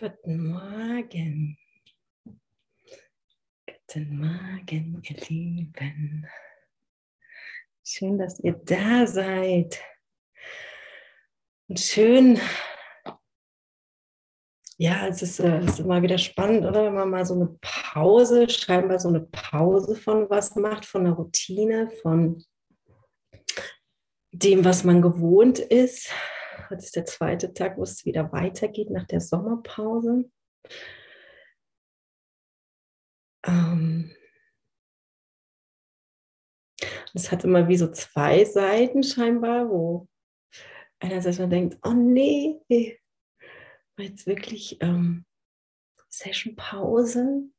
Guten Morgen. Guten Morgen, ihr Lieben. Schön, dass ihr da seid. Und schön, ja, es ist, äh, es ist immer wieder spannend, oder? Wenn man mal so eine Pause, scheinbar so eine Pause von was macht, von der Routine, von dem, was man gewohnt ist. Heute ist der zweite Tag, wo es wieder weitergeht nach der Sommerpause. Ähm es hat immer wie so zwei Seiten scheinbar, wo einerseits man denkt, oh nee, war jetzt wirklich ähm, Session-Pause.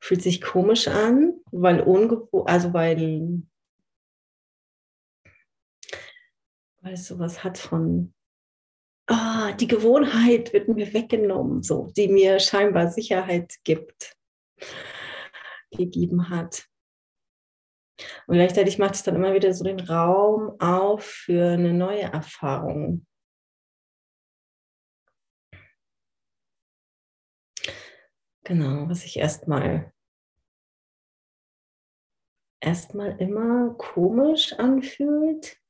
Fühlt sich komisch an, weil ungewohnt, also weil, weil es sowas hat von ah, die Gewohnheit wird mir weggenommen, so, die mir scheinbar Sicherheit gibt, gegeben hat. Und gleichzeitig macht es dann immer wieder so den Raum auf für eine neue Erfahrung. Genau, was sich erstmal erstmal immer komisch anfühlt,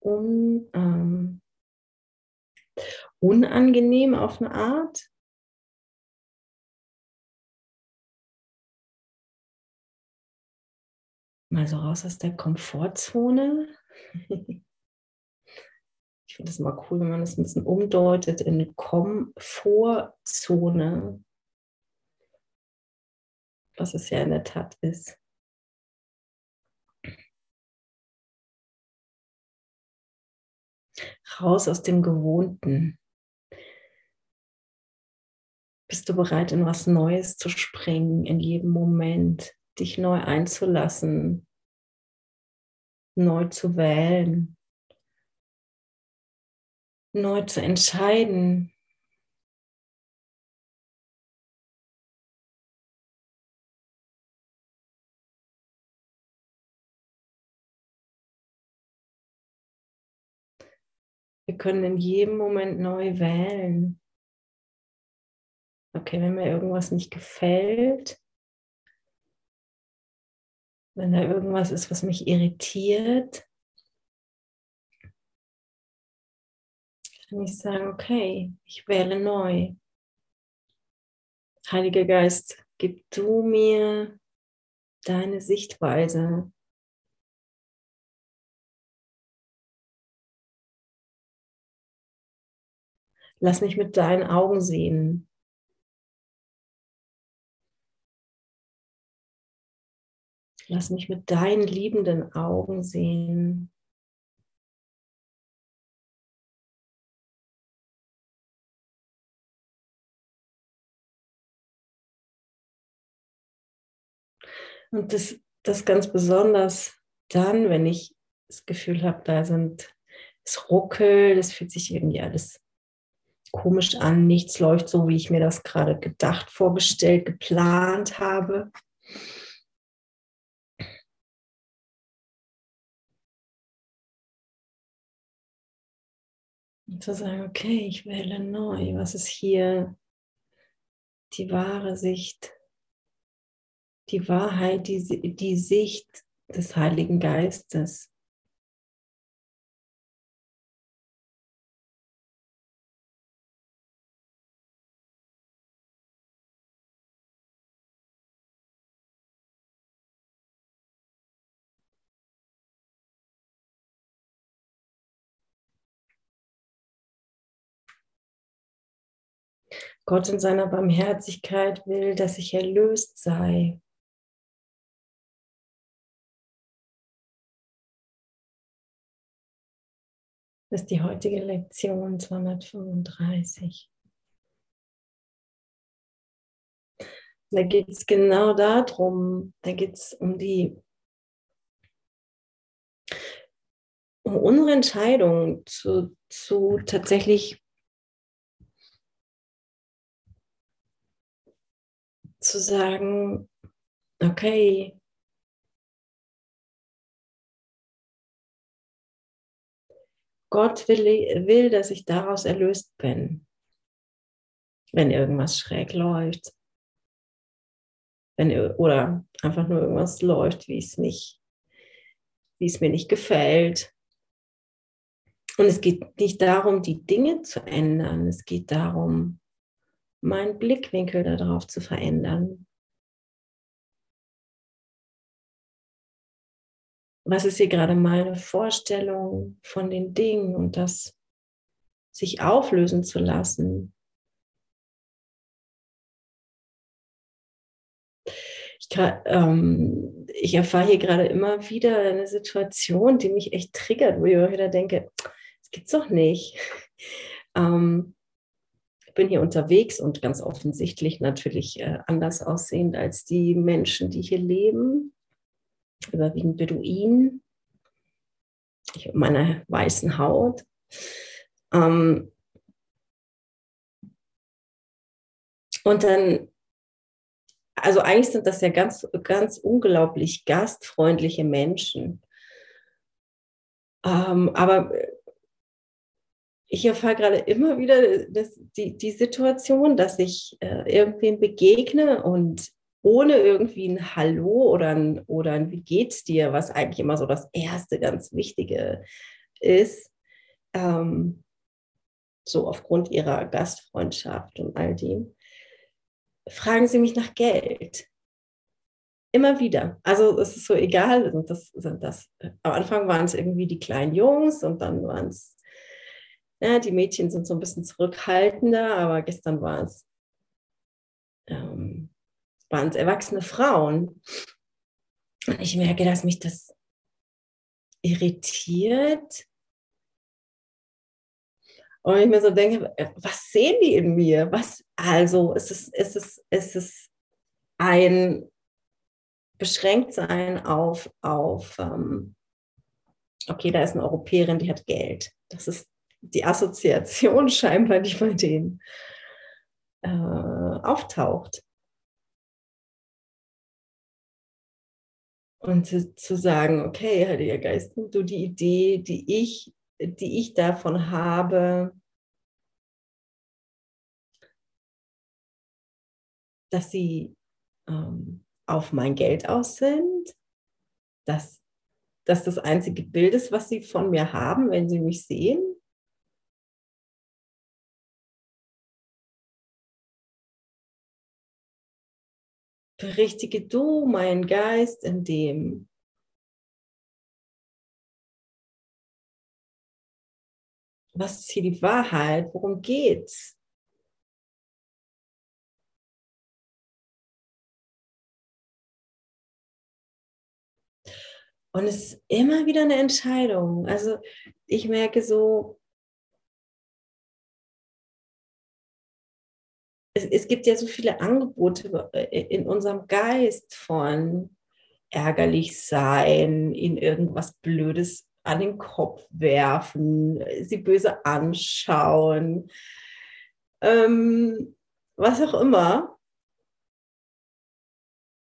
um ähm, unangenehm auf eine Art. Mal so raus aus der Komfortzone. Ich finde es immer cool, wenn man das ein bisschen umdeutet in Komfortzone, was es ja in der Tat ist. Raus aus dem Gewohnten. Bist du bereit, in was Neues zu springen, in jedem Moment, dich neu einzulassen, neu zu wählen, neu zu entscheiden? Wir können in jedem Moment neu wählen. Okay, wenn mir irgendwas nicht gefällt, wenn da irgendwas ist, was mich irritiert, kann ich sagen, okay, ich wähle neu. Heiliger Geist, gib du mir deine Sichtweise. Lass mich mit deinen Augen sehen. Lass mich mit deinen liebenden Augen sehen. Und das, das ganz besonders dann, wenn ich das Gefühl habe, da sind, es ruckelt, es fühlt sich irgendwie alles komisch an, nichts läuft so, wie ich mir das gerade gedacht, vorgestellt, geplant habe. Und zu sagen, okay, ich wähle neu. Was ist hier die wahre Sicht? Die Wahrheit, die, die Sicht des Heiligen Geistes. Gott in seiner Barmherzigkeit will, dass ich erlöst sei. Das ist die heutige Lektion 235. Da geht es genau darum, da geht es um die, um unsere Entscheidung zu, zu tatsächlich zu sagen, okay, Gott will, will, dass ich daraus erlöst bin. wenn irgendwas schräg läuft. Wenn, oder einfach nur irgendwas läuft, wie es nicht, wie es mir nicht gefällt. Und es geht nicht darum, die Dinge zu ändern. Es geht darum, meinen Blickwinkel darauf zu verändern. Was ist hier gerade meine Vorstellung von den Dingen und das sich auflösen zu lassen? Ich, ähm, ich erfahre hier gerade immer wieder eine Situation, die mich echt triggert, wo ich auch wieder denke, das gibt's doch nicht. Ähm, bin hier unterwegs und ganz offensichtlich natürlich äh, anders aussehend als die Menschen, die hier leben. Überwiegend Beduinen. Ich mit meiner weißen Haut. Ähm, und dann also eigentlich sind das ja ganz, ganz unglaublich gastfreundliche Menschen. Ähm, aber ich erfahre gerade immer wieder das, die, die Situation, dass ich äh, irgendwen begegne und ohne irgendwie ein Hallo oder ein, oder ein Wie geht's dir, was eigentlich immer so das erste ganz Wichtige ist, ähm, so aufgrund ihrer Gastfreundschaft und all dem, fragen sie mich nach Geld. Immer wieder. Also es ist so egal, sind das, sind das, am Anfang waren es irgendwie die kleinen Jungs und dann waren es, ja, die Mädchen sind so ein bisschen zurückhaltender, aber gestern war es, ähm, waren es erwachsene Frauen. Und ich merke, dass mich das irritiert, und ich mir so denke, äh, was sehen die in mir? Was, also, es ist, es ist, es ist ein Beschränktsein auf, auf ähm, okay, da ist eine Europäerin, die hat Geld. Das ist die Assoziation scheinbar, die bei denen äh, auftaucht. Und zu, zu sagen, okay, Heiliger Geist, du die Idee, die ich die ich davon habe, dass sie ähm, auf mein Geld aus sind, dass das das einzige Bild ist, was sie von mir haben, wenn sie mich sehen. Berichtige du meinen Geist in dem, was ist hier die Wahrheit? Worum geht's? Und es ist immer wieder eine Entscheidung. Also ich merke so, es, es gibt ja so viele Angebote in unserem Geist von ärgerlich sein, in irgendwas Blödes an den Kopf werfen, sie böse anschauen, ähm, was auch immer.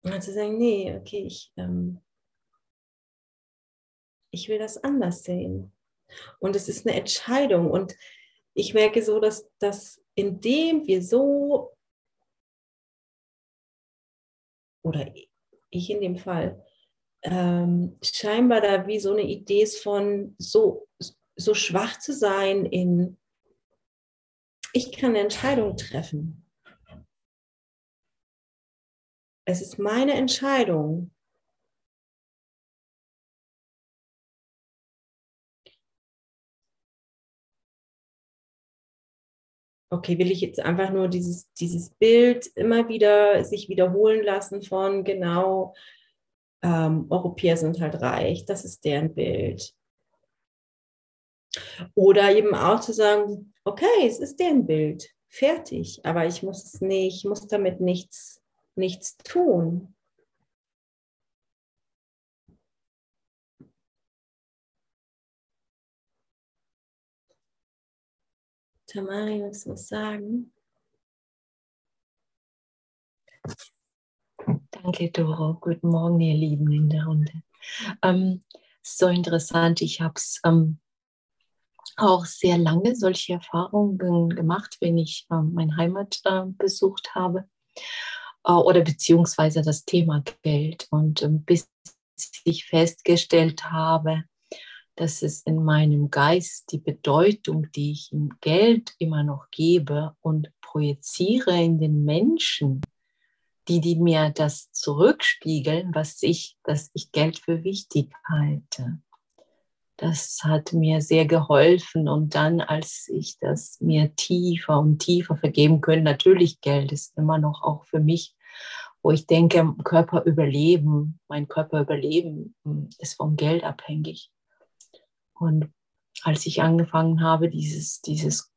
Und zu sagen, nee, okay, ich, ähm, ich will das anders sehen. Und es ist eine Entscheidung. Und ich merke so, dass, dass indem wir so, oder ich in dem Fall, ähm, scheinbar da wie so eine Idee ist von so, so schwach zu sein in, ich kann eine Entscheidung treffen. Es ist meine Entscheidung. Okay, will ich jetzt einfach nur dieses, dieses Bild immer wieder sich wiederholen lassen von genau, ähm, Europäer sind halt reich, das ist deren Bild. Oder eben auch zu sagen, okay, es ist deren Bild, fertig, aber ich muss es nicht, ich muss damit nichts, nichts tun. Tamari, willst du was sagen? Danke, Doro. Guten Morgen, ihr Lieben in der Runde. Ähm, so interessant. Ich habe es ähm, auch sehr lange solche Erfahrungen gemacht, wenn ich äh, meine Heimat äh, besucht habe äh, oder beziehungsweise das Thema Geld. Und ähm, bis ich festgestellt habe, dass es in meinem Geist die Bedeutung, die ich im Geld immer noch gebe und projiziere in den Menschen, die, die mir das zurückspiegeln, was ich, dass ich Geld für wichtig halte. Das hat mir sehr geholfen und dann, als ich das mir tiefer und tiefer vergeben können, natürlich Geld ist immer noch auch für mich, wo ich denke, Körper überleben, mein Körper überleben hm, ist vom Geld abhängig. Und als ich angefangen habe, dieses, dieses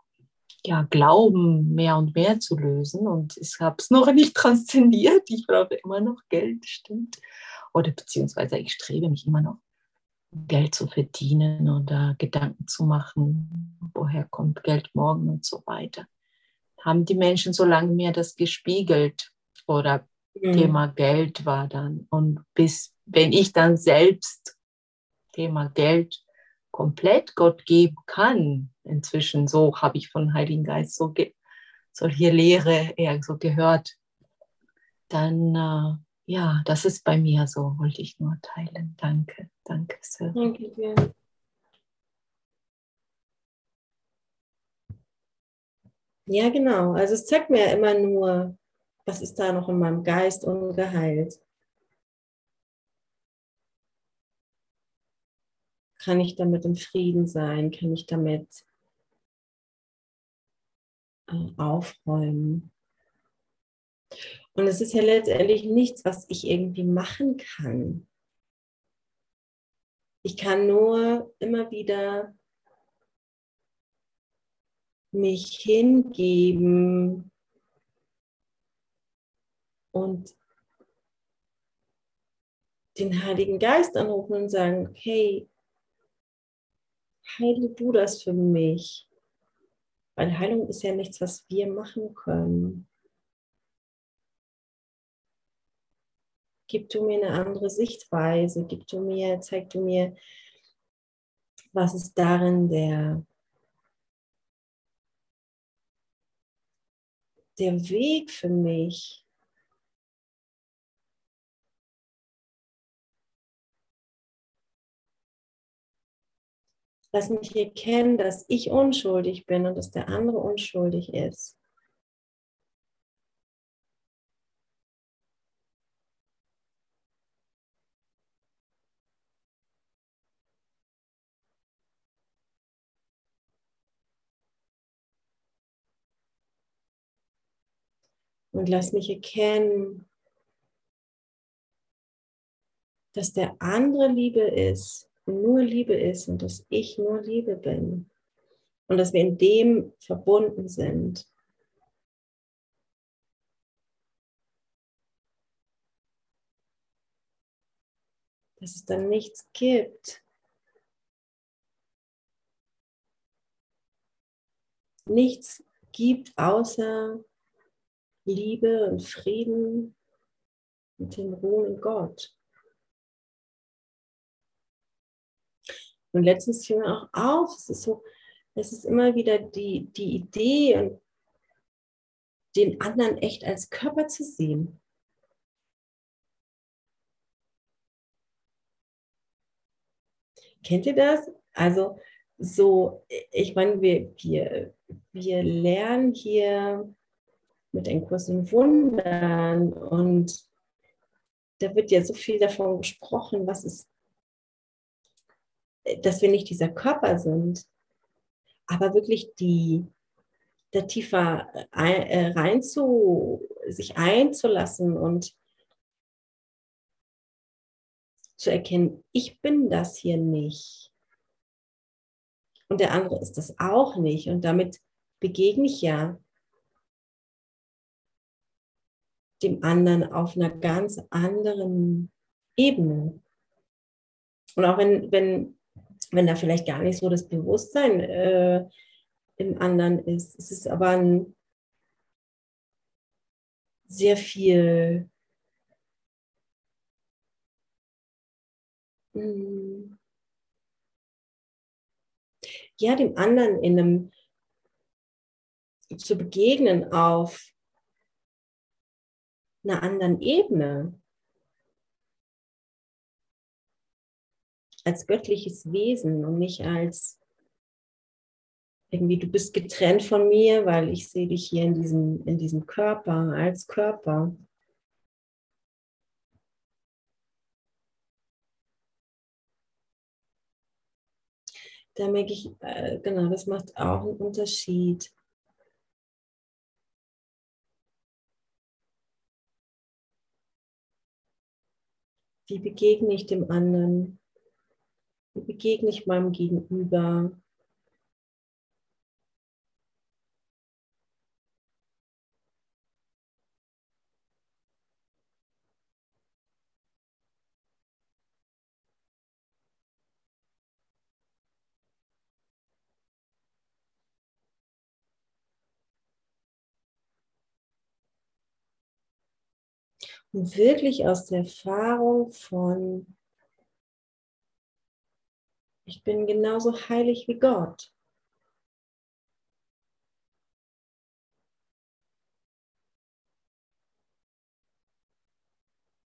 ja, Glauben mehr und mehr zu lösen und ich habe es noch nicht transzendiert, ich brauche immer noch Geld, stimmt. Oder beziehungsweise ich strebe mich immer noch, Geld zu verdienen oder Gedanken zu machen, woher kommt Geld morgen und so weiter. Haben die Menschen so lange mir das gespiegelt oder mhm. Thema Geld war dann. Und bis, wenn ich dann selbst Thema Geld komplett Gott geben kann, inzwischen so habe ich von Heiligen Geist so solche Lehre eher so gehört, dann äh, ja, das ist bei mir so, wollte ich nur teilen. Danke, danke sehr. Danke dir. Ja, genau. Also es zeigt mir ja immer nur, was ist da noch in meinem Geist ungeheilt. Kann ich damit im Frieden sein? Kann ich damit äh, aufräumen? Und es ist ja letztendlich nichts, was ich irgendwie machen kann. Ich kann nur immer wieder mich hingeben und den Heiligen Geist anrufen und sagen, hey, heile du das für mich. Weil Heilung ist ja nichts, was wir machen können. gib du mir eine andere Sichtweise, gib du mir, zeig du mir, was ist darin der, der Weg für mich. Lass mich erkennen, dass ich unschuldig bin und dass der andere unschuldig ist. Und lass mich erkennen, dass der andere Liebe ist nur Liebe ist und dass ich nur Liebe bin. Und dass wir in dem verbunden sind. Dass es dann nichts gibt. Nichts gibt außer Liebe und Frieden und den Ruhe in Gott. Und letztens fiel mir auch auf, es ist so, es ist immer wieder die, die Idee den anderen echt als Körper zu sehen. Kennt ihr das? Also so, ich meine, wir, wir, wir lernen hier mit den Kursen Wundern und da wird ja so viel davon gesprochen, was ist, dass wir nicht dieser Körper sind, aber wirklich die, da tiefer äh, rein zu, sich einzulassen und zu erkennen, ich bin das hier nicht. Und der andere ist das auch nicht. Und damit begegne ich ja dem anderen auf einer ganz anderen Ebene. Und auch wenn, wenn, wenn da vielleicht gar nicht so das Bewusstsein äh, im anderen ist, es ist aber ein sehr viel hm, ja, dem anderen in einem zu begegnen auf einer anderen Ebene. Als göttliches Wesen und nicht als irgendwie, du bist getrennt von mir, weil ich sehe dich hier in diesem, in diesem Körper, als Körper. Da merke ich, äh, genau, das macht auch einen Unterschied. Wie begegne ich dem anderen? Wie begegne ich meinem Gegenüber? Und wirklich aus der Erfahrung von, ich bin genauso heilig wie Gott.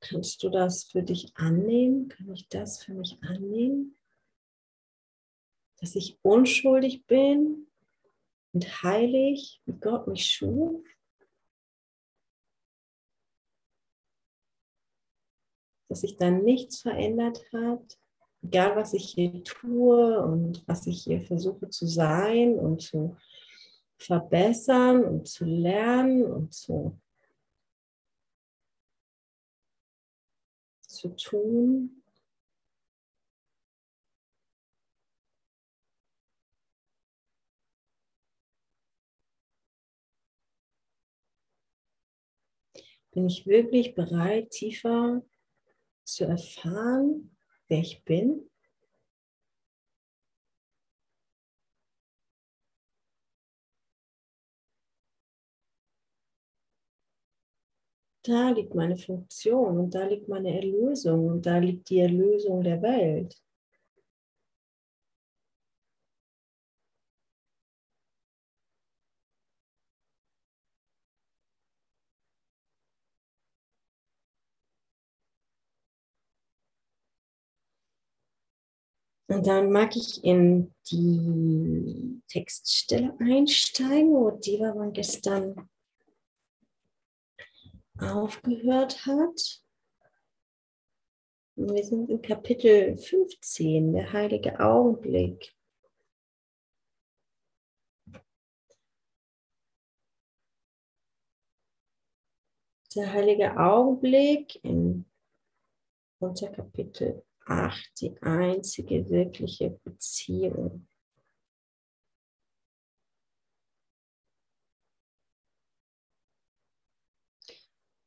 Kannst du das für dich annehmen? Kann ich das für mich annehmen? Dass ich unschuldig bin und heilig, wie Gott mich schuf? dass sich dann nichts verändert hat, egal was ich hier tue und was ich hier versuche zu sein und zu verbessern und zu lernen und zu, zu tun. Bin ich wirklich bereit, tiefer zu erfahren, wer ich bin. Da liegt meine Funktion und da liegt meine Erlösung und da liegt die Erlösung der Welt. Und dann mag ich in die Textstelle einsteigen, wo Divavan gestern aufgehört hat. wir sind im Kapitel 15, der heilige Augenblick. Der heilige Augenblick in Unterkapitel Ach, die einzige wirkliche Beziehung.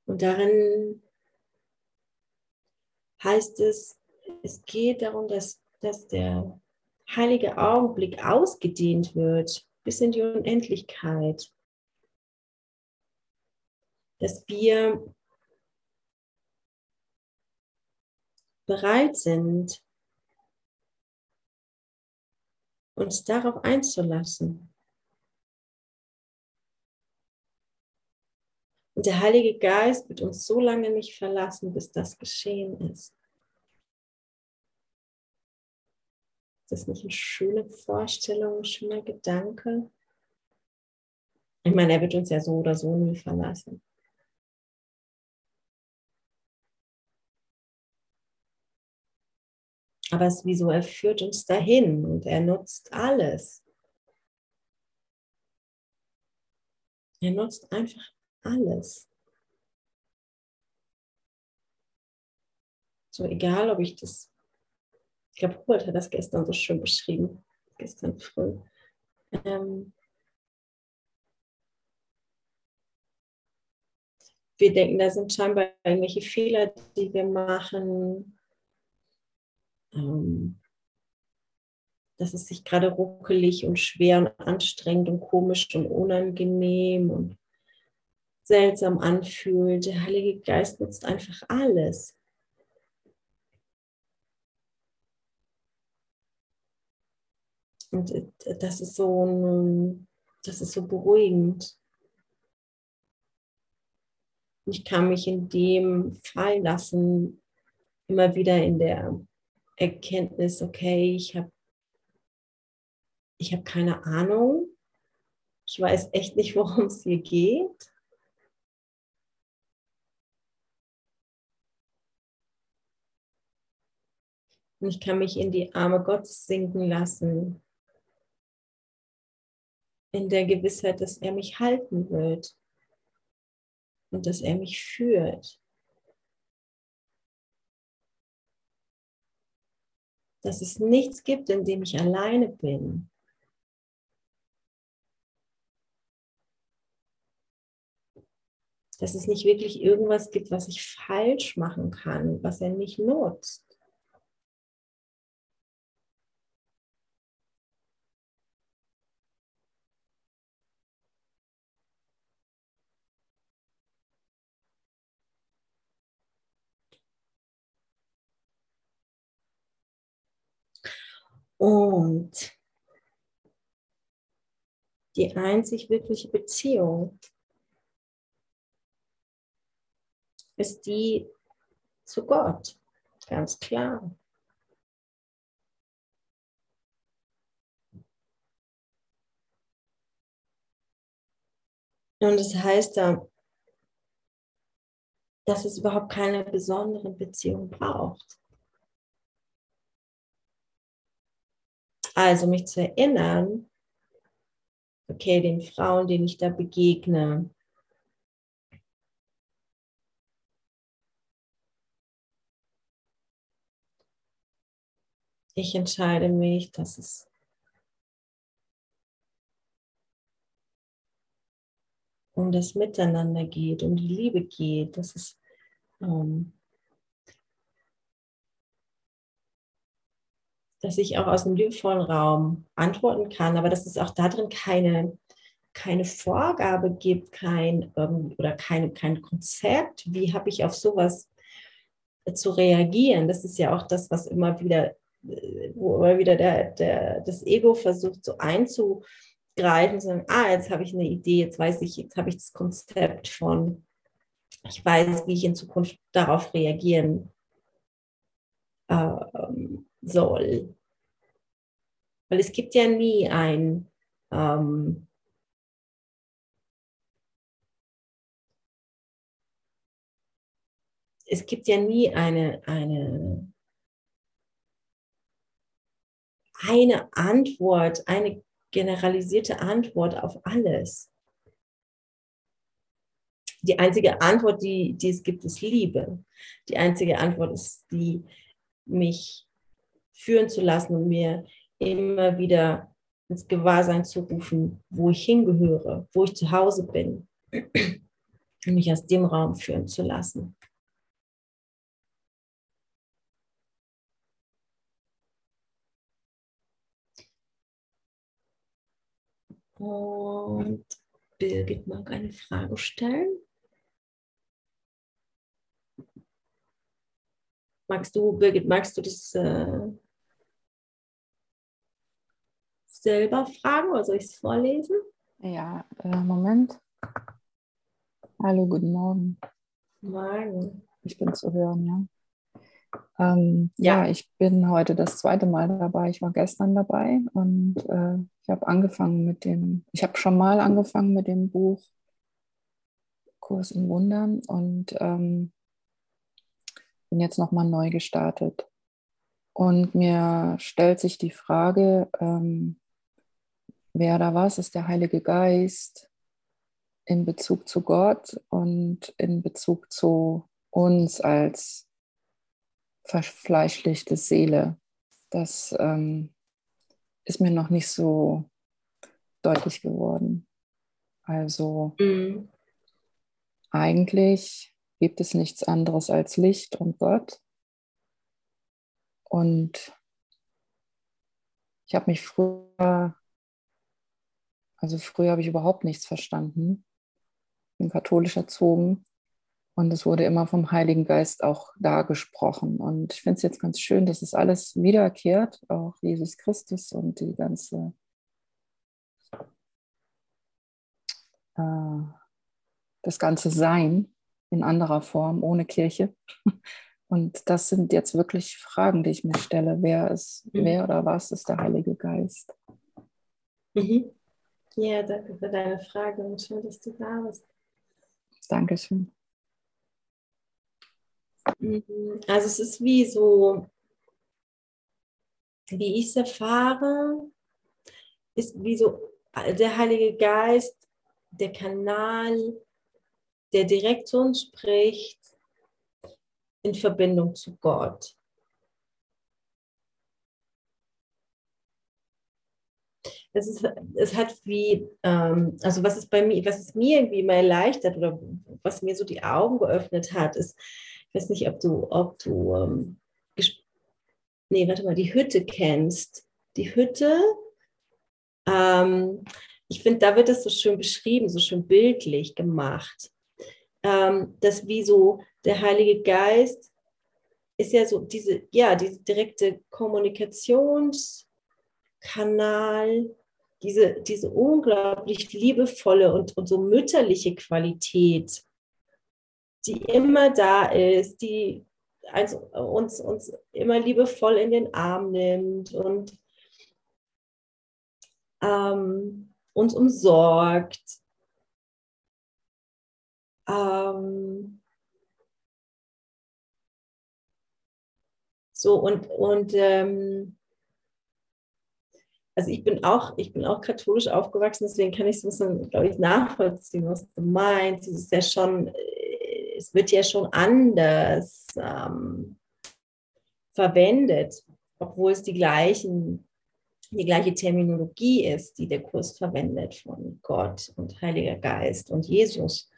Und darin heißt es, es geht darum, dass, dass der heilige Augenblick ausgedehnt wird bis in die Unendlichkeit. Dass wir bereit sind, uns darauf einzulassen. Und der Heilige Geist wird uns so lange nicht verlassen, bis das geschehen ist. Ist das nicht eine schöne Vorstellung, ein schöner Gedanke? Ich meine, er wird uns ja so oder so nie verlassen. Aber es ist wie er führt uns dahin und er nutzt alles. Er nutzt einfach alles. So egal, ob ich das, ich glaube, Hubert hat das gestern so schön beschrieben, gestern früh. Ähm, wir denken, da sind scheinbar irgendwelche Fehler, die wir machen, ähm, dass es sich gerade ruckelig und schwer und anstrengend und komisch und unangenehm und seltsam anfühlt. Der Heilige Geist nutzt einfach alles. Und das ist so, das ist so beruhigend. Ich kann mich in dem fallen lassen, immer wieder in der Erkenntnis, okay, ich habe ich hab keine Ahnung, ich weiß echt nicht, worum es hier geht. Und ich kann mich in die Arme Gottes sinken lassen, in der Gewissheit, dass er mich halten wird und dass er mich führt. Dass es nichts gibt, in dem ich alleine bin. Dass es nicht wirklich irgendwas gibt, was ich falsch machen kann, was er nicht nutzt. Und die einzig wirkliche Beziehung ist die zu Gott, ganz klar. Und das heißt da, dass es überhaupt keine besonderen Beziehungen braucht. Also mich zu erinnern, okay, den Frauen, denen ich da begegne, ich entscheide mich, dass es um das Miteinander geht, um die Liebe geht, dass es ähm, dass ich auch aus einem liebevollen Raum antworten kann, aber dass es auch darin keine, keine Vorgabe gibt, kein ähm, oder kein, kein Konzept, wie habe ich auf sowas zu reagieren. Das ist ja auch das, was immer wieder, äh, wo immer wieder der, der, das Ego versucht, so einzugreifen, zu sagen, ah, jetzt habe ich eine Idee, jetzt weiß ich, jetzt habe ich das Konzept von, ich weiß, wie ich in Zukunft darauf reagieren ähm, soll. Weil es gibt ja nie ein, ähm, es gibt ja nie eine, eine, eine Antwort, eine generalisierte Antwort auf alles. Die einzige Antwort, die, die es gibt, ist Liebe. Die einzige Antwort ist die, mich führen zu lassen und mir immer wieder ins Gewahrsein zu rufen, wo ich hingehöre, wo ich zu Hause bin und mich aus dem Raum führen zu lassen. Und Birgit mag eine Frage stellen. Magst du, Birgit, magst du das äh, selber fragen oder soll ich es vorlesen? Ja, äh, Moment. Hallo, guten Morgen. Morgen. Ich bin zu hören, ja. Ähm, ja. ja. ich bin heute das zweite Mal dabei. Ich war gestern dabei und äh, ich habe angefangen mit dem, ich habe schon mal angefangen mit dem Buch Kurs in Wundern und ähm, bin jetzt nochmal neu gestartet. Und mir stellt sich die Frage, ähm, wer da was ist der Heilige Geist in Bezug zu Gott und in Bezug zu uns als verfleischlichte Seele. Das ähm, ist mir noch nicht so deutlich geworden. Also mhm. eigentlich gibt es nichts anderes als Licht und Gott. Und ich habe mich früher, also früher habe ich überhaupt nichts verstanden. Ich bin katholisch erzogen Und es wurde immer vom Heiligen Geist auch da gesprochen. Und ich finde es jetzt ganz schön, dass es alles wiederkehrt, auch Jesus Christus und die ganze, äh, das ganze Sein in anderer Form, ohne Kirche. Und das sind jetzt wirklich Fragen, die ich mir stelle. Wer ist, mhm. wer oder was ist der Heilige Geist? Mhm. Ja, danke für deine Frage und schön, dass du da bist. Dankeschön. Mhm. Also es ist wie so, wie ich es erfahre, ist wie so der Heilige Geist, der Kanal, der direkt zu uns spricht, in Verbindung zu Gott. Es, ist, es hat wie, ähm, also was es bei mir, was es mir irgendwie immer erleichtert oder was mir so die Augen geöffnet hat, ist, ich weiß nicht, ob du, ob du, ähm, nee, warte mal, die Hütte kennst. Die Hütte, ähm, ich finde, da wird das so schön beschrieben, so schön bildlich gemacht, ähm, dass wie so der Heilige Geist ist ja so diese, ja, diese direkte Kommunikationskanal, diese, diese unglaublich liebevolle und, und so mütterliche Qualität, die immer da ist, die uns, uns immer liebevoll in den Arm nimmt und ähm, uns umsorgt. Ähm, So und, und ähm, also ich bin auch, ich bin auch katholisch aufgewachsen, deswegen kann ich so ein bisschen, glaube ich, nachvollziehen, was du meinst. Es ist ja schon, äh, es wird ja schon anders ähm, verwendet, obwohl es die gleichen, die gleiche Terminologie ist, die der Kurs verwendet von Gott und Heiliger Geist und Jesus.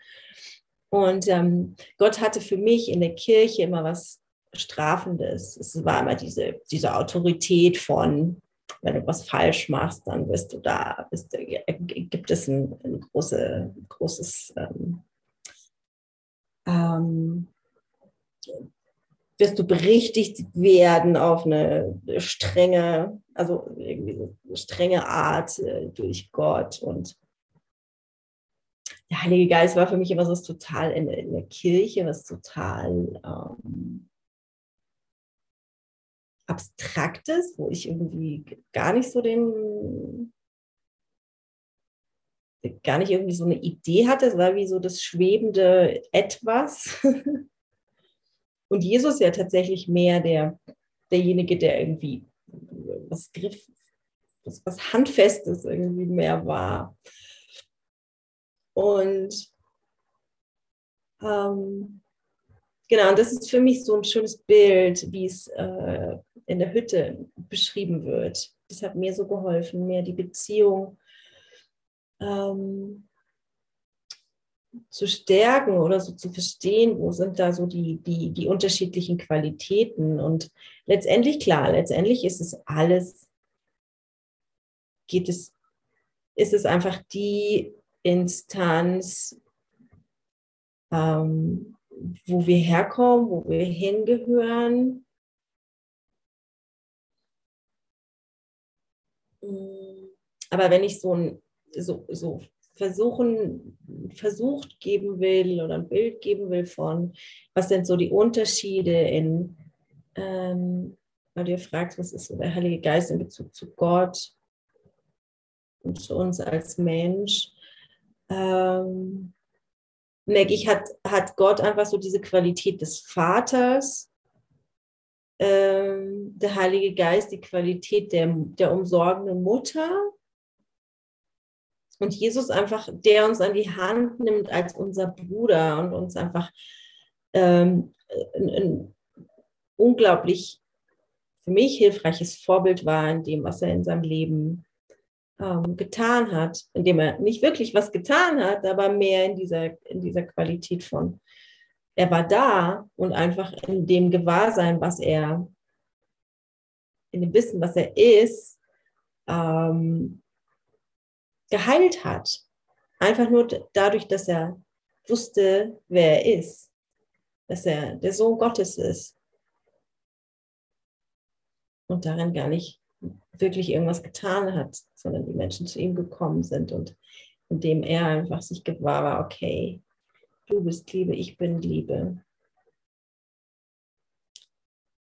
Und ähm, Gott hatte für mich in der Kirche immer was Strafendes. Es war immer diese, diese Autorität von, wenn du was falsch machst, dann wirst du da, bist, gibt es ein, ein große, großes, ähm, ähm, wirst du berichtigt werden auf eine strenge, also irgendwie so strenge Art äh, durch Gott und der Heilige Geist war für mich immer so total in, in der Kirche, was total ähm, Abstraktes, wo ich irgendwie gar nicht so den, gar nicht irgendwie so eine Idee hatte. Es war wie so das schwebende Etwas. Und Jesus ja tatsächlich mehr der, derjenige, der irgendwie was Griff, was, was Handfestes irgendwie mehr war. Und ähm, genau, und das ist für mich so ein schönes Bild, wie es äh, in der Hütte beschrieben wird. Das hat mir so geholfen, mehr die Beziehung ähm, zu stärken oder so zu verstehen, wo sind da so die, die, die unterschiedlichen Qualitäten. Und letztendlich, klar, letztendlich ist es alles, geht es, ist es einfach die Instanz, ähm, wo wir herkommen, wo wir hingehören, aber wenn ich so ein so, so versuchen, versucht geben will oder ein Bild geben will von, was sind so die Unterschiede in, ähm, weil du fragst, was ist so der Heilige Geist in Bezug zu Gott und zu uns als Mensch, ähm, merke ich, hat, hat Gott einfach so diese Qualität des Vaters, der Heilige Geist die Qualität der, der umsorgenden Mutter. Und Jesus einfach, der uns an die Hand nimmt als unser Bruder und uns einfach ähm, ein, ein unglaublich für mich hilfreiches Vorbild war in dem, was er in seinem Leben ähm, getan hat, indem er nicht wirklich was getan hat, aber mehr in dieser, in dieser Qualität von er war da und einfach in dem Gewahrsein, was er, in dem Wissen, was er ist, ähm, geheilt hat. Einfach nur dadurch, dass er wusste, wer er ist. dass er der Sohn Gottes ist und darin gar nicht wirklich irgendwas getan hat, sondern die Menschen zu ihm gekommen sind und indem er einfach sich gewahr war, okay, du bist Liebe, ich bin Liebe.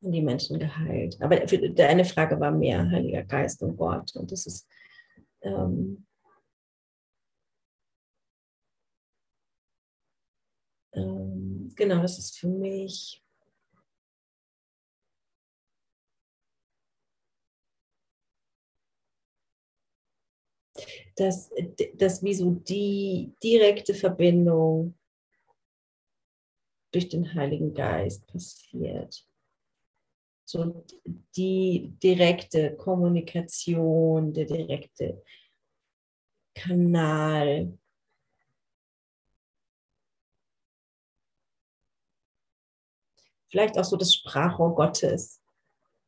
Und die Menschen geheilt. Aber deine Frage war mehr Heiliger Geist und Gott. Und das ist ähm, ähm, genau, das ist für mich dass, dass wie so die direkte Verbindung durch den Heiligen Geist passiert. So die direkte Kommunikation, der direkte Kanal. Vielleicht auch so das Sprachrohr Gottes.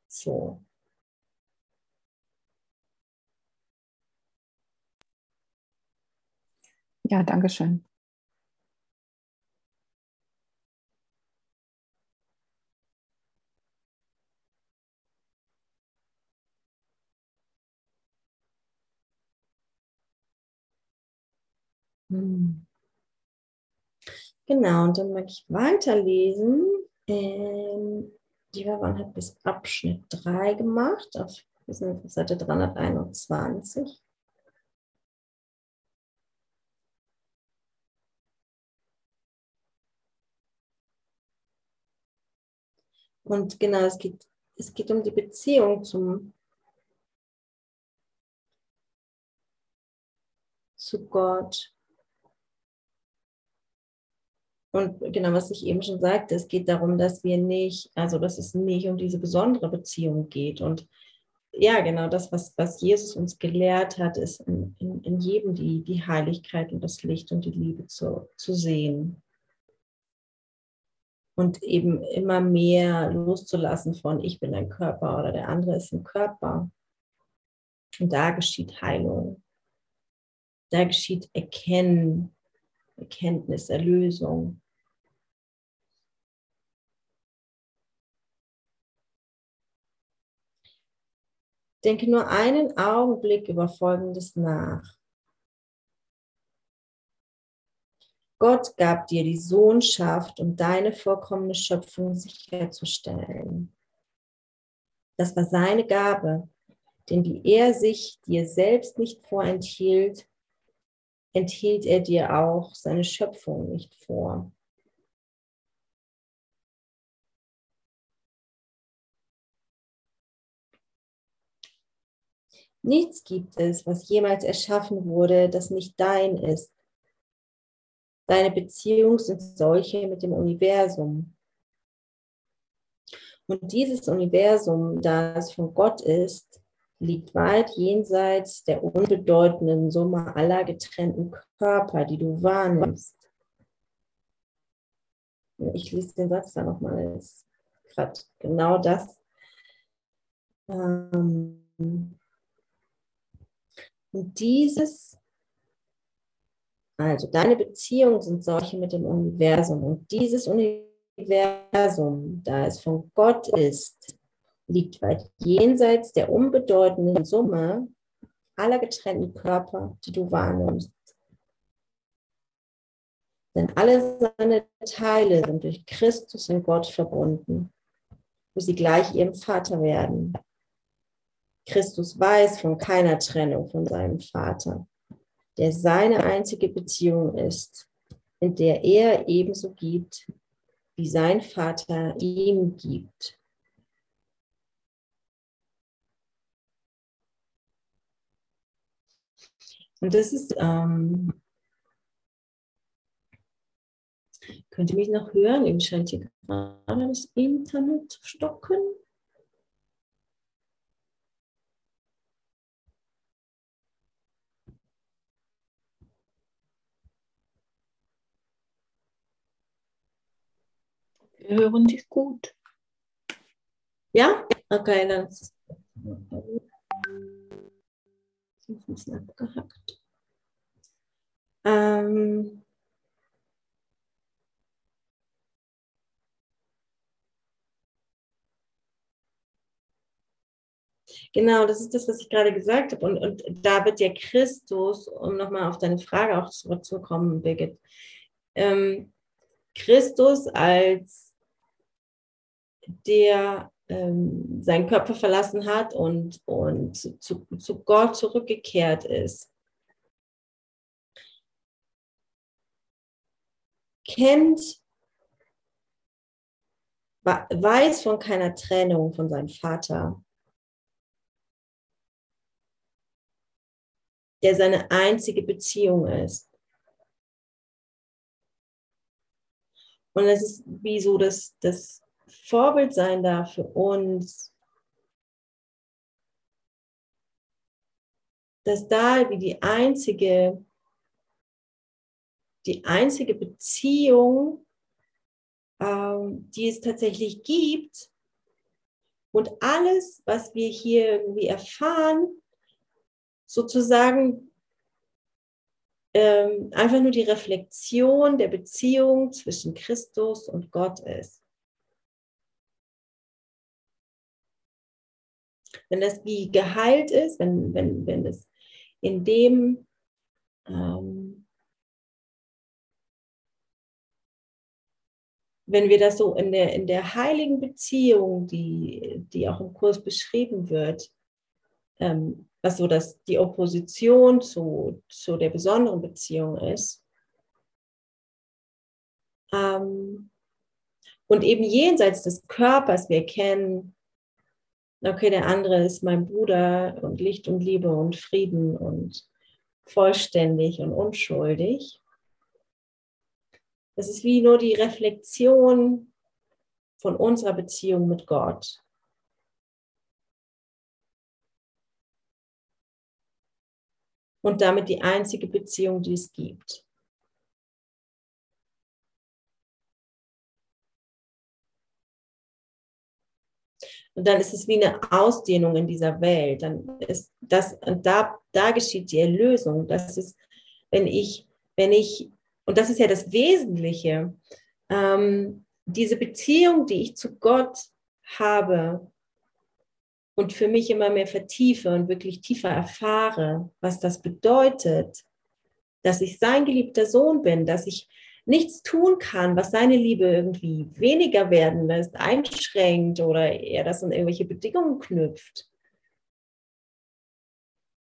So. Ja, danke schön. Genau, und dann mag ich weiterlesen. Ähm, die Wann hat bis Abschnitt 3 gemacht, auf, wir sind auf Seite 321. Und genau, es geht, es geht um die Beziehung zum, zu Gott. Und genau, was ich eben schon sagte, es geht darum, dass wir nicht, also dass es nicht um diese besondere Beziehung geht. Und ja, genau das, was, was Jesus uns gelehrt hat, ist in, in, in jedem die, die Heiligkeit und das Licht und die Liebe zu, zu sehen und eben immer mehr loszulassen von ich bin ein Körper oder der andere ist ein Körper. Und da geschieht Heilung. Da geschieht Erkennen, Erkenntnis, Erlösung. Denke nur einen Augenblick über Folgendes nach. Gott gab dir die Sohnschaft, um deine vollkommene Schöpfung sicherzustellen. Das war seine Gabe, denn wie er sich dir selbst nicht vorenthielt, enthielt er dir auch seine Schöpfung nicht vor. Nichts gibt es, was jemals erschaffen wurde, das nicht dein ist Deine Beziehungen sind solche mit dem Universum. Und dieses Universum, da es von Gott ist, liegt weit jenseits der unbedeutenden Summe aller getrennten Körper, die du wahrnimmst. Ich lese den Satz da nochmal. Das gerade genau das. Ähm, und dieses also deine Beziehungen sind solche mit dem Universum. Und dieses Universum, da es von Gott ist, liegt weit jenseits der unbedeutenden Summe aller getrennten Körper, die du wahrnimmst. Denn alle seine Teile sind durch Christus und Gott verbunden, wo sie gleich ihrem Vater werden. Christus weiß von keiner Trennung von seinem Vater der seine einzige Beziehung ist, in der er ebenso gibt, wie sein Vater ihm gibt. Und das ist, ähm, könnt ihr mich noch hören? Irgendwie scheint hier gerade das Internet zu stocken. Wir hören dich gut. Ja? Okay, dann ist es ein bisschen abgehackt. Ähm Genau, das ist das, was ich gerade gesagt habe. Und, und da wird ja Christus, um nochmal auf deine Frage auch zurückzukommen, Birgit, ähm, Christus als der ähm, seinen Körper verlassen hat und, und zu, zu Gott zurückgekehrt ist, kennt, weiß von keiner Trennung von seinem Vater. der seine einzige Beziehung ist. Und es ist wie so das, das Vorbild sein darf für uns, dass da wie die einzige, die einzige Beziehung, ähm, die es tatsächlich gibt und alles, was wir hier irgendwie erfahren, sozusagen ähm, einfach nur die Reflexion der Beziehung zwischen Christus und Gott ist. Wenn das wie geheilt ist, wenn, wenn, wenn es in dem ähm, wenn wir das so in der, in der heiligen Beziehung, die, die auch im Kurs beschrieben wird, ähm, was so das, die Opposition zu, zu der besonderen Beziehung ist. Ähm, und eben jenseits des Körpers, wir kennen, okay, der andere ist mein Bruder und Licht und Liebe und Frieden und vollständig und unschuldig. Das ist wie nur die Reflexion von unserer Beziehung mit Gott. und damit die einzige Beziehung, die es gibt. Und dann ist es wie eine Ausdehnung in dieser Welt. Dann ist das, und da, da geschieht die Erlösung. Das ist, wenn ich, wenn ich, und das ist ja das Wesentliche, ähm, diese Beziehung, die ich zu Gott habe, und für mich immer mehr vertiefe und wirklich tiefer erfahre, was das bedeutet, dass ich sein geliebter Sohn bin, dass ich nichts tun kann, was seine Liebe irgendwie weniger werden lässt, einschränkt oder er das an irgendwelche Bedingungen knüpft.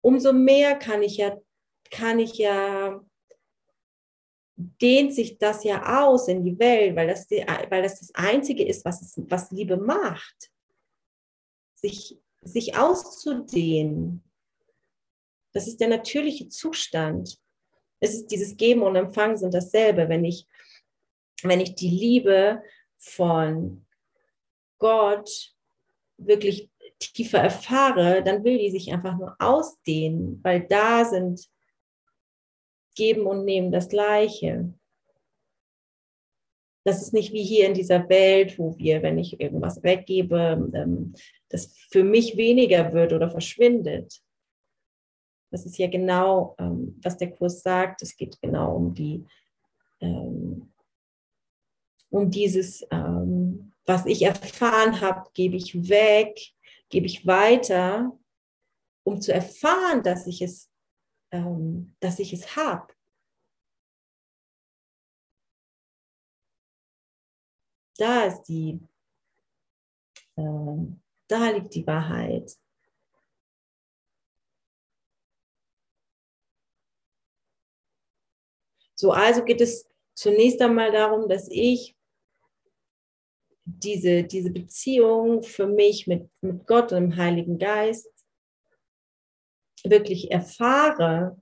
Umso mehr kann ich ja, kann ich ja, dehnt sich das ja aus in die Welt, weil das, die, weil das das Einzige ist, was, es, was Liebe macht. Sich sich auszudehnen. Das ist der natürliche Zustand. Es ist dieses Geben und Empfangen sind dasselbe. Wenn ich, wenn ich die Liebe von Gott wirklich tiefer erfahre, dann will die sich einfach nur ausdehnen, weil da sind Geben und Nehmen das Gleiche. Das ist nicht wie hier in dieser Welt, wo wir, wenn ich irgendwas weggebe, ähm, das für mich weniger wird oder verschwindet. Das ist ja genau, ähm, was der Kurs sagt. Es geht genau um die, ähm, um dieses, was ich erfahren habe, gebe ich weg, gebe ich weiter, um zu erfahren, dass ich es, dass ich es habe. Da ist die, äh, da liegt die Wahrheit. So, also geht es zunächst einmal darum, dass ich diese, diese Beziehung für mich mit, mit Gott und dem Heiligen Geist wirklich erfahre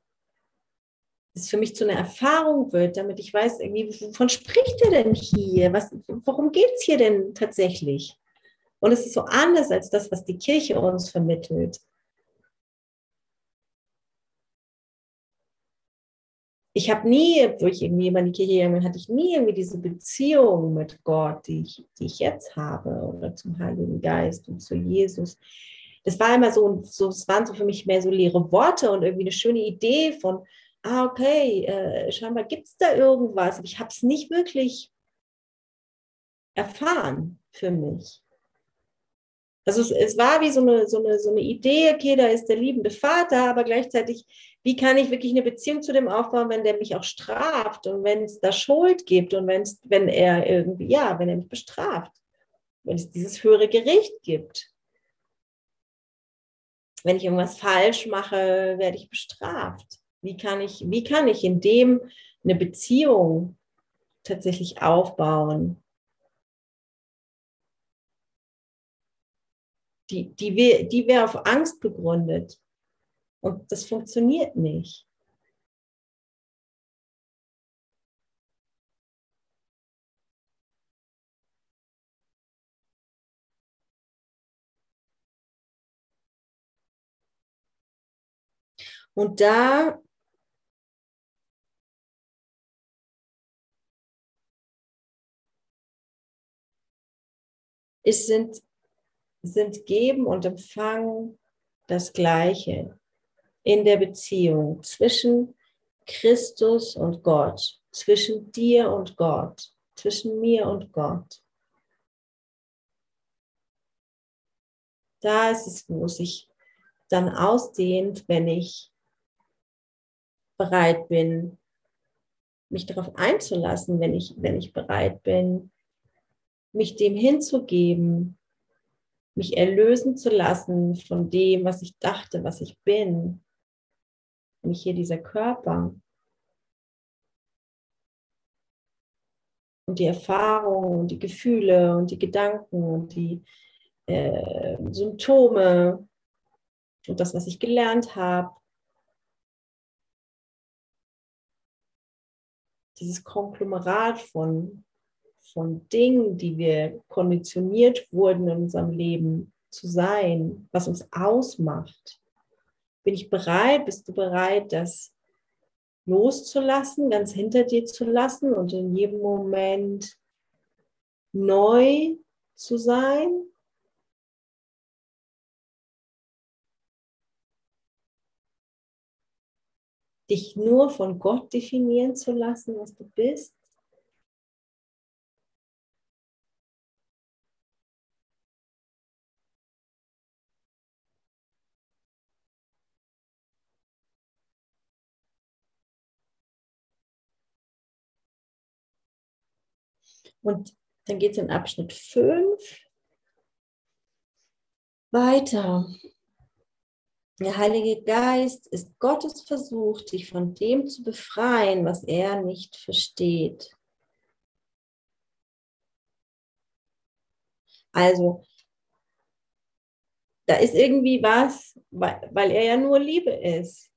es für mich zu einer Erfahrung wird, damit ich weiß, irgendwie, wovon spricht er denn hier? Was, worum geht es hier denn tatsächlich? Und es ist so anders als das, was die Kirche uns vermittelt. Ich habe nie, wo ich irgendwie in die Kirche gegangen bin, hatte ich nie irgendwie diese Beziehung mit Gott, die ich, die ich jetzt habe, oder zum Heiligen Geist und zu Jesus. Das war immer so, so, es waren so für mich mehr so leere Worte und irgendwie eine schöne Idee von, ah, okay, äh, scheinbar gibt es da irgendwas, aber ich habe es nicht wirklich erfahren für mich. Also es, es war wie so eine, so, eine, so eine Idee, okay, da ist der liebende Vater, aber gleichzeitig, wie kann ich wirklich eine Beziehung zu dem aufbauen, wenn der mich auch straft und wenn es da Schuld gibt und wenn es, wenn er irgendwie, ja, wenn er mich bestraft, wenn es dieses höhere Gericht gibt. Wenn ich irgendwas falsch mache, werde ich bestraft. Wie kann ich, wie kann ich in dem eine Beziehung tatsächlich aufbauen, die, die, die wäre auf Angst begründet. Und das funktioniert nicht. Und da es sind sind Geben und Empfangen das Gleiche in der Beziehung zwischen Christus und Gott, zwischen dir und Gott, zwischen mir und Gott. Da ist es, wo sich dann ausdehnt, wenn ich bereit bin, mich darauf einzulassen, wenn ich, wenn ich bereit bin, mich dem hinzugeben, mich erlösen zu lassen von dem, was ich dachte, was ich bin. Mich hier dieser Körper. Und die Erfahrungen und die Gefühle und die Gedanken und die äh, Symptome und das, was ich gelernt habe. Dieses Konglomerat von von Dingen, die wir konditioniert wurden in unserem Leben zu sein, was uns ausmacht. Bin ich bereit? Bist du bereit, das loszulassen, ganz hinter dir zu lassen und in jedem Moment neu zu sein? Dich nur von Gott definieren zu lassen, was du bist? Und dann geht es in Abschnitt 5 weiter. Der Heilige Geist ist Gottes Versuch, dich von dem zu befreien, was er nicht versteht. Also, da ist irgendwie was, weil, weil er ja nur Liebe ist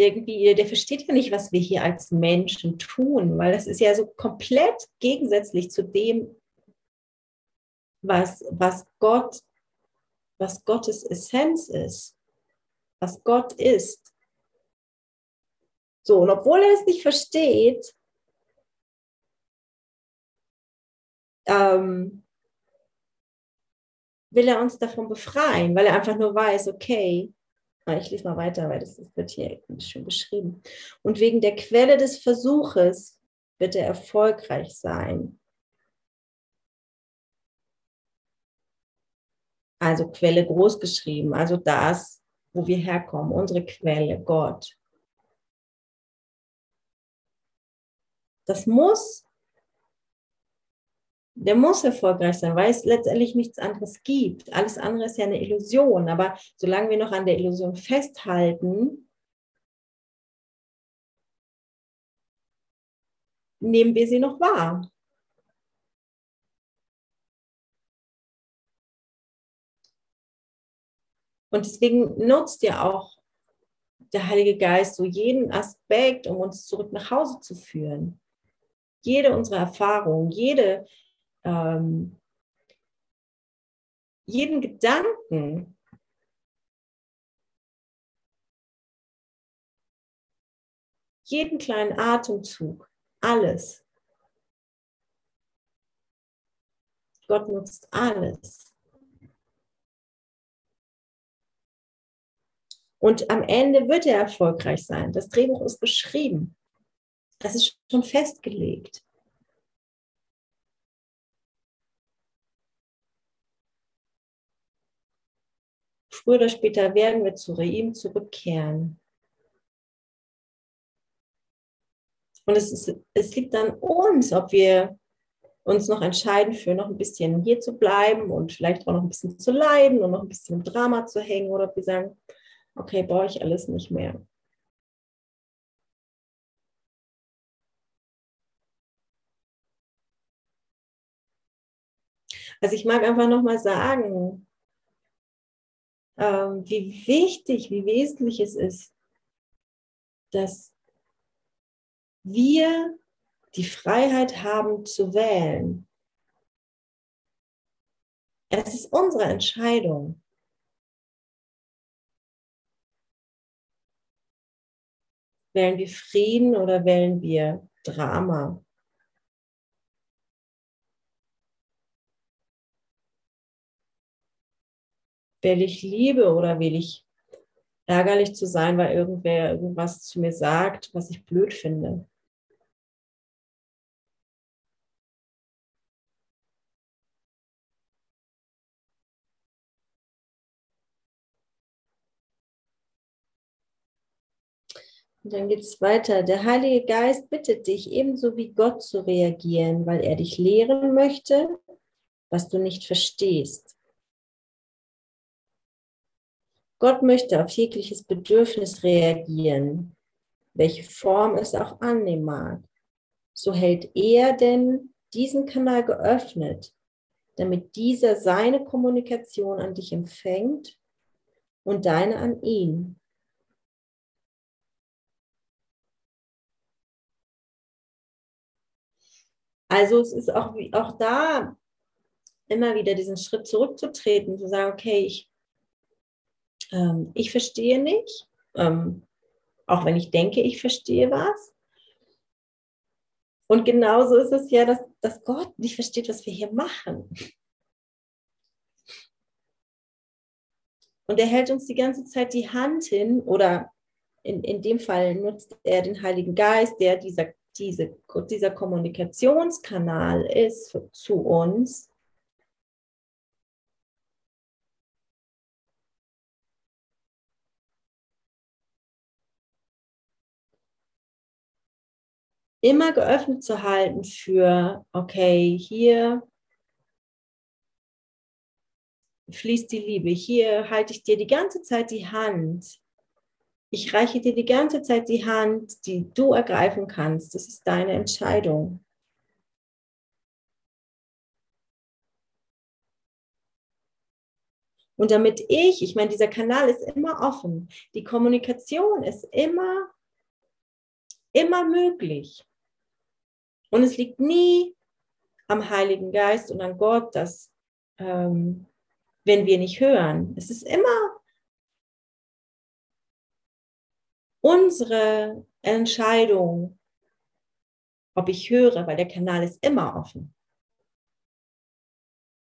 irgendwie, der versteht ja nicht, was wir hier als Menschen tun, weil das ist ja so komplett gegensätzlich zu dem, was, was Gott, was Gottes Essenz ist, was Gott ist. So, und obwohl er es nicht versteht, ähm, will er uns davon befreien, weil er einfach nur weiß, okay, ich lese mal weiter, weil das wird hier schön beschrieben. Und wegen der Quelle des Versuches wird er erfolgreich sein. Also Quelle groß geschrieben, also das, wo wir herkommen, unsere Quelle, Gott. Das muss der muss erfolgreich sein, weil es letztendlich nichts anderes gibt. Alles andere ist ja eine Illusion. Aber solange wir noch an der Illusion festhalten, nehmen wir sie noch wahr. Und deswegen nutzt ja auch der Heilige Geist so jeden Aspekt, um uns zurück nach Hause zu führen. Jede unserer Erfahrungen, jede ähm, jeden Gedanken, jeden kleinen Atemzug, alles. Gott nutzt alles. Und am Ende wird er erfolgreich sein. Das Drehbuch ist beschrieben. Das ist schon festgelegt. Früher oder später werden wir zu ihm zurückkehren. Und es, ist, es liegt an uns, ob wir uns noch entscheiden, für noch ein bisschen hier zu bleiben und vielleicht auch noch ein bisschen zu leiden und noch ein bisschen im Drama zu hängen oder ob wir sagen, okay, brauche ich alles nicht mehr. Also ich mag einfach nochmal sagen, ähm, wie wichtig, wie wesentlich es ist, dass wir die Freiheit haben zu wählen. Es ist unsere Entscheidung. Wählen wir Frieden oder wählen wir Drama? Wähle ich Liebe oder will ich ärgerlich zu sein, weil irgendwer irgendwas zu mir sagt, was ich blöd finde? Und dann geht es weiter. Der Heilige Geist bittet dich, ebenso wie Gott zu reagieren, weil er dich lehren möchte, was du nicht verstehst. Gott möchte auf jegliches Bedürfnis reagieren, welche Form es auch annehmen mag. So hält er denn diesen Kanal geöffnet, damit dieser seine Kommunikation an dich empfängt und deine an ihn. Also es ist auch, auch da immer wieder diesen Schritt zurückzutreten, zu sagen, okay, ich, ähm, ich verstehe nicht, ähm, auch wenn ich denke, ich verstehe was. Und genauso ist es ja, dass, dass Gott nicht versteht, was wir hier machen. Und er hält uns die ganze Zeit die Hand hin, oder in, in dem Fall nutzt er den Heiligen Geist, der dieser diese, dieser Kommunikationskanal ist zu uns, immer geöffnet zu halten für, okay, hier fließt die Liebe, hier halte ich dir die ganze Zeit die Hand ich reiche dir die ganze Zeit die Hand, die du ergreifen kannst. Das ist deine Entscheidung. Und damit ich, ich meine, dieser Kanal ist immer offen. Die Kommunikation ist immer, immer möglich. Und es liegt nie am Heiligen Geist und an Gott, dass, ähm, wenn wir nicht hören, es ist immer unsere Entscheidung, ob ich höre, weil der Kanal ist immer offen.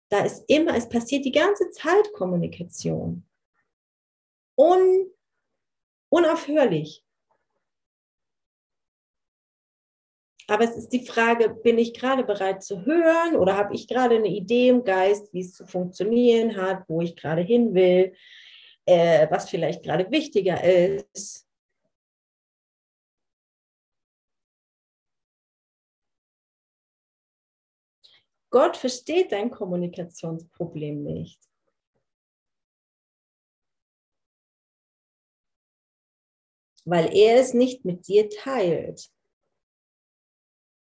Da ist immer, es passiert die ganze Zeit Kommunikation. Un, unaufhörlich. Aber es ist die Frage, bin ich gerade bereit zu hören oder habe ich gerade eine Idee im Geist, wie es zu funktionieren hat, wo ich gerade hin will, äh, was vielleicht gerade wichtiger ist. Gott versteht dein Kommunikationsproblem nicht. Weil er es nicht mit dir teilt.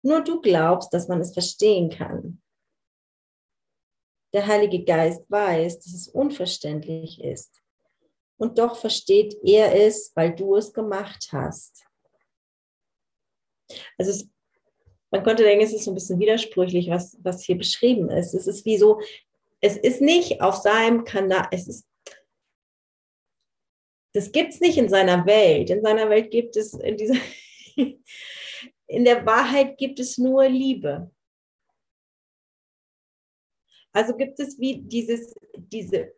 Nur du glaubst, dass man es verstehen kann. Der Heilige Geist weiß, dass es unverständlich ist. Und doch versteht er es, weil du es gemacht hast. Also es man könnte denken, es ist so ein bisschen widersprüchlich, was, was hier beschrieben ist. Es ist wie so, es ist nicht auf seinem Kanal, es ist, das gibt es nicht in seiner Welt. In seiner Welt gibt es, in dieser, in der Wahrheit gibt es nur Liebe. Also gibt es wie dieses, diese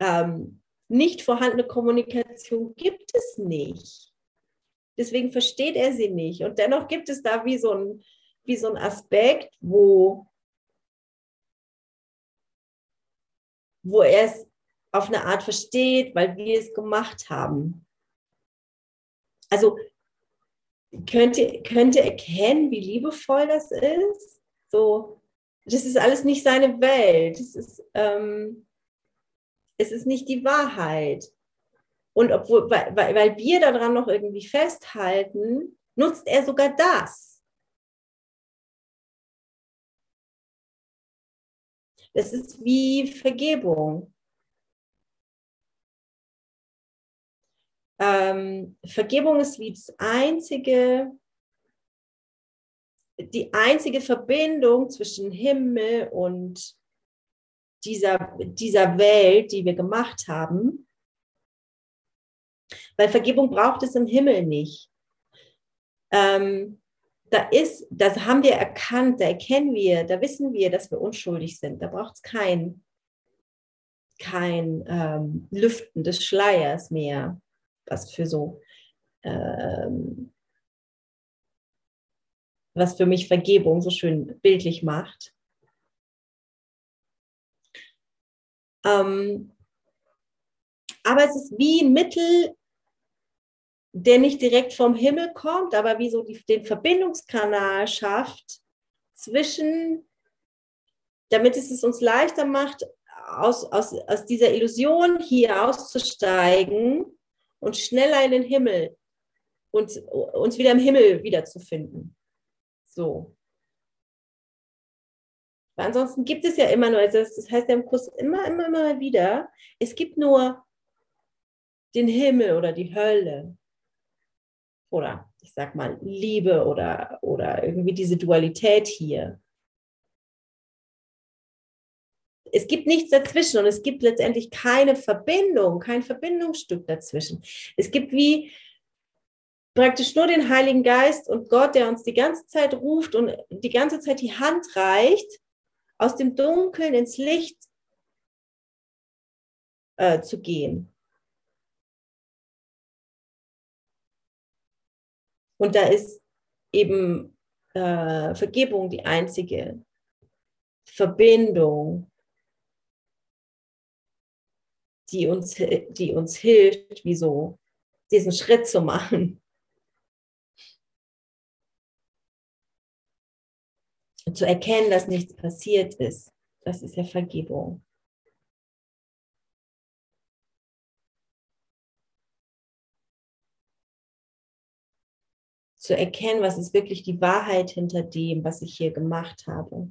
ähm, nicht vorhandene Kommunikation gibt es nicht. Deswegen versteht er sie nicht. Und dennoch gibt es da wie so ein, wie so ein Aspekt, wo, wo er es auf eine Art versteht, weil wir es gemacht haben. Also könnt ihr, könnt ihr erkennen, wie liebevoll das ist? So, das ist alles nicht seine Welt. Das ist, ähm, es ist nicht die Wahrheit. Und obwohl, weil, weil wir daran noch irgendwie festhalten, nutzt er sogar das. Das ist wie Vergebung. Ähm, Vergebung ist wie das einzige, die einzige Verbindung zwischen Himmel und dieser, dieser Welt, die wir gemacht haben. Weil Vergebung braucht es im Himmel nicht. Ähm, da ist, das haben wir erkannt, da erkennen wir, da wissen wir, dass wir unschuldig sind. Da braucht es kein, kein ähm, Lüften des Schleiers mehr, was für so, ähm, was für mich Vergebung so schön bildlich macht. Ähm, aber es ist wie ein Mittel, der nicht direkt vom Himmel kommt, aber wie so die, den Verbindungskanal schafft zwischen, damit es es uns leichter macht, aus, aus, aus dieser Illusion hier auszusteigen und schneller in den Himmel und uns wieder im Himmel wiederzufinden. So. Weil ansonsten gibt es ja immer nur, also das heißt ja im Kurs immer, immer, immer wieder, es gibt nur den Himmel oder die Hölle oder ich sag mal Liebe oder, oder irgendwie diese Dualität hier. Es gibt nichts dazwischen und es gibt letztendlich keine Verbindung, kein Verbindungsstück dazwischen. Es gibt wie praktisch nur den Heiligen Geist und Gott, der uns die ganze Zeit ruft und die ganze Zeit die Hand reicht, aus dem Dunkeln ins Licht äh, zu gehen. Und da ist eben äh, Vergebung die einzige Verbindung, die uns, die uns hilft, wieso diesen Schritt zu machen. Zu erkennen, dass nichts passiert ist. Das ist ja Vergebung. zu erkennen, was ist wirklich die Wahrheit hinter dem, was ich hier gemacht habe.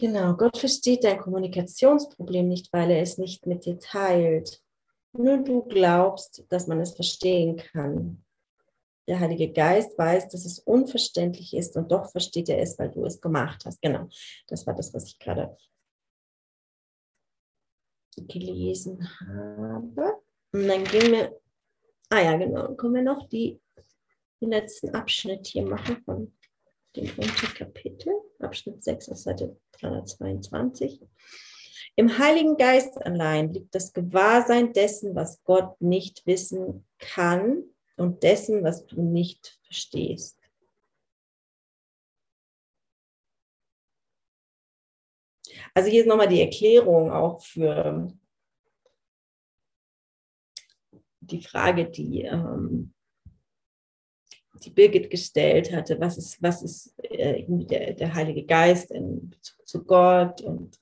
Genau, Gott versteht dein Kommunikationsproblem nicht, weil er es nicht mit dir teilt. Nur du glaubst, dass man es verstehen kann. Der Heilige Geist weiß, dass es unverständlich ist und doch versteht er es, weil du es gemacht hast. Genau, das war das, was ich gerade gelesen habe. Und dann gehen wir, ah ja, genau, können wir noch die, den letzten Abschnitt hier machen von dem Unterkapitel, Abschnitt 6 auf Seite 322. Im Heiligen Geist allein liegt das Gewahrsein dessen, was Gott nicht wissen kann und dessen, was du nicht verstehst. Also hier ist nochmal die Erklärung auch für die Frage, die, ähm, die Birgit gestellt hatte, was ist, was ist äh, der, der Heilige Geist in Bezug zu Gott und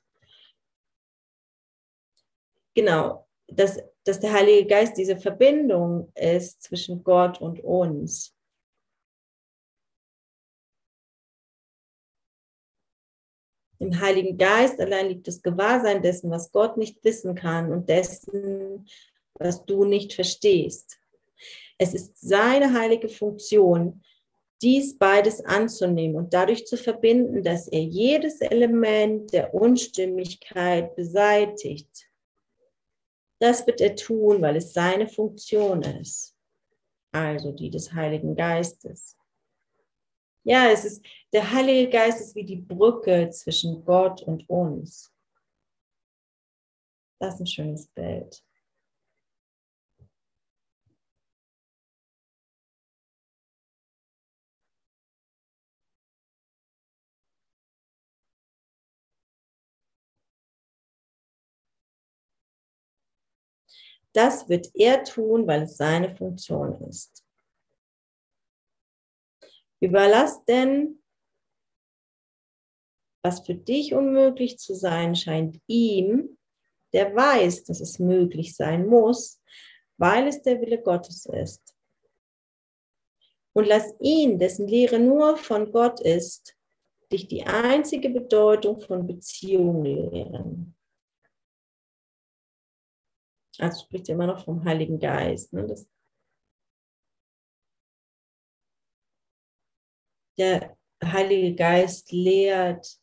genau, das dass der Heilige Geist diese Verbindung ist zwischen Gott und uns. Im Heiligen Geist allein liegt das Gewahrsein dessen, was Gott nicht wissen kann und dessen, was du nicht verstehst. Es ist seine heilige Funktion, dies beides anzunehmen und dadurch zu verbinden, dass er jedes Element der Unstimmigkeit beseitigt das wird er tun, weil es seine Funktion ist, also die des Heiligen Geistes. Ja, es ist, der Heilige Geist ist wie die Brücke zwischen Gott und uns. Das ist ein schönes Bild. Das wird er tun, weil es seine Funktion ist. Überlass denn, was für dich unmöglich zu sein scheint, ihm, der weiß, dass es möglich sein muss, weil es der Wille Gottes ist. Und lass ihn, dessen Lehre nur von Gott ist, dich die einzige Bedeutung von Beziehung lehren. Also spricht immer noch vom Heiligen Geist. Ne? Das, der Heilige Geist lehrt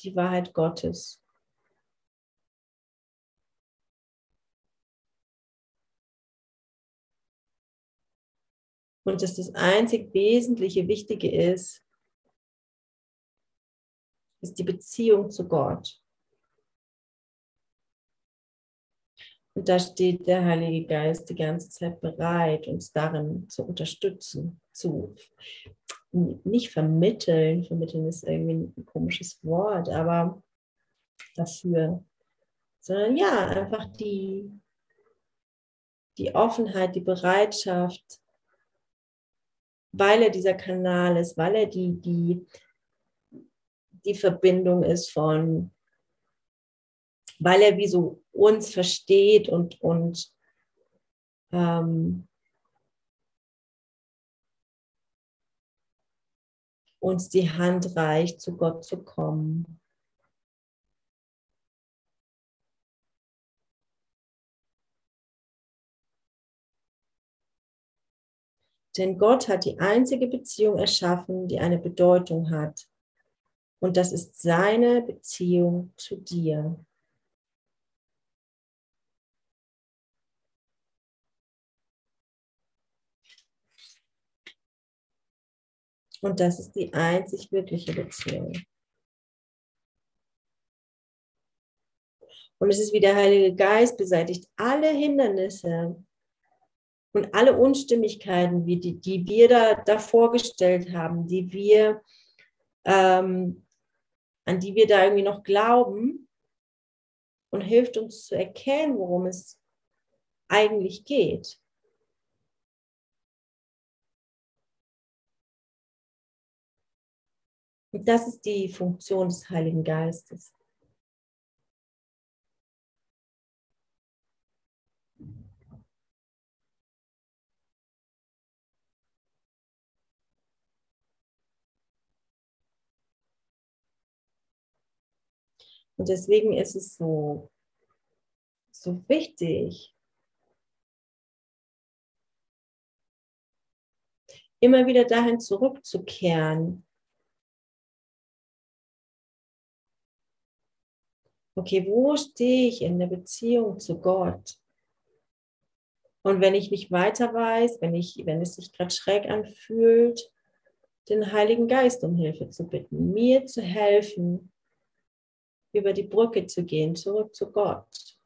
die Wahrheit Gottes. Und dass das einzig Wesentliche, Wichtige ist, ist die Beziehung zu Gott. Und da steht der Heilige Geist die ganze Zeit bereit, uns darin zu unterstützen, zu nicht vermitteln. Vermitteln ist irgendwie ein komisches Wort, aber dafür, sondern ja, einfach die, die Offenheit, die Bereitschaft, weil er dieser Kanal ist, weil er die, die, die Verbindung ist von, weil er wie so uns versteht und, und ähm, uns die Hand reicht, zu Gott zu kommen. Denn Gott hat die einzige Beziehung erschaffen, die eine Bedeutung hat. Und das ist seine Beziehung zu dir. Und das ist die einzig wirkliche Beziehung. Und es ist wie der Heilige Geist beseitigt alle Hindernisse, und alle Unstimmigkeiten, die, die wir da, da vorgestellt haben, die wir, ähm, an die wir da irgendwie noch glauben und hilft uns zu erkennen, worum es eigentlich geht. Und das ist die Funktion des Heiligen Geistes. Und deswegen ist es so, so wichtig, immer wieder dahin zurückzukehren. Okay, wo stehe ich in der Beziehung zu Gott? Und wenn ich nicht weiter weiß, wenn, ich, wenn es sich gerade schräg anfühlt, den Heiligen Geist um Hilfe zu bitten, mir zu helfen, über die Brücke zu gehen, zurück zu Gott.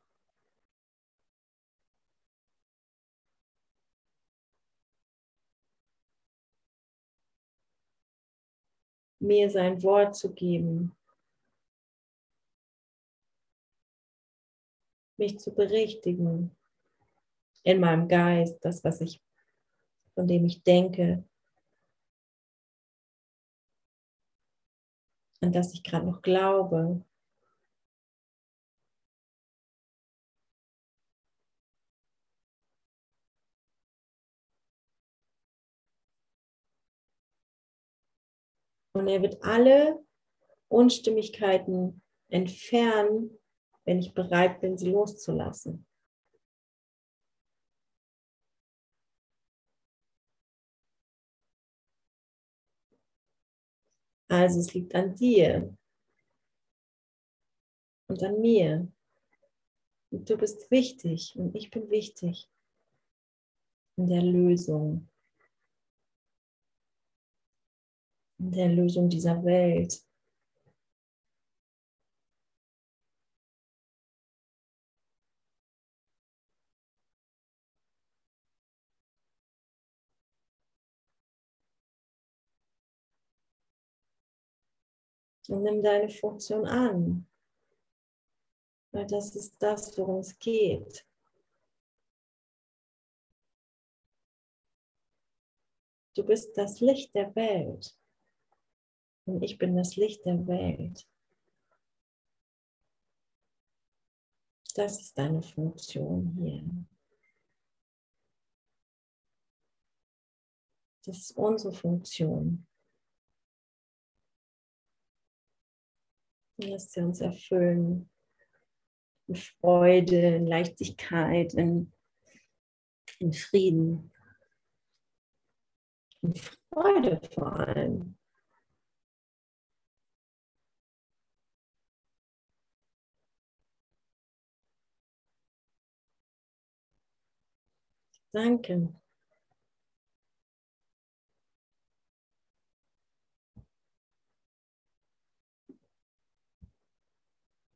Mir sein Wort zu geben, mich zu berichtigen in meinem Geist, das, was ich, von dem ich denke, an das ich gerade noch glaube. Und er wird alle Unstimmigkeiten entfernen, wenn ich bereit bin, sie loszulassen. Also es liegt an dir und an mir. Und du bist wichtig und ich bin wichtig in der Lösung. der Lösung dieser Welt. und nimm deine Funktion an. Weil das ist das, worum es geht. Du bist das Licht der Welt. Und ich bin das Licht der Welt. Das ist deine Funktion hier. Das ist unsere Funktion. Lass sie uns erfüllen. In Freude, in Leichtigkeit, in, in Frieden. In Freude vor allem. Danke.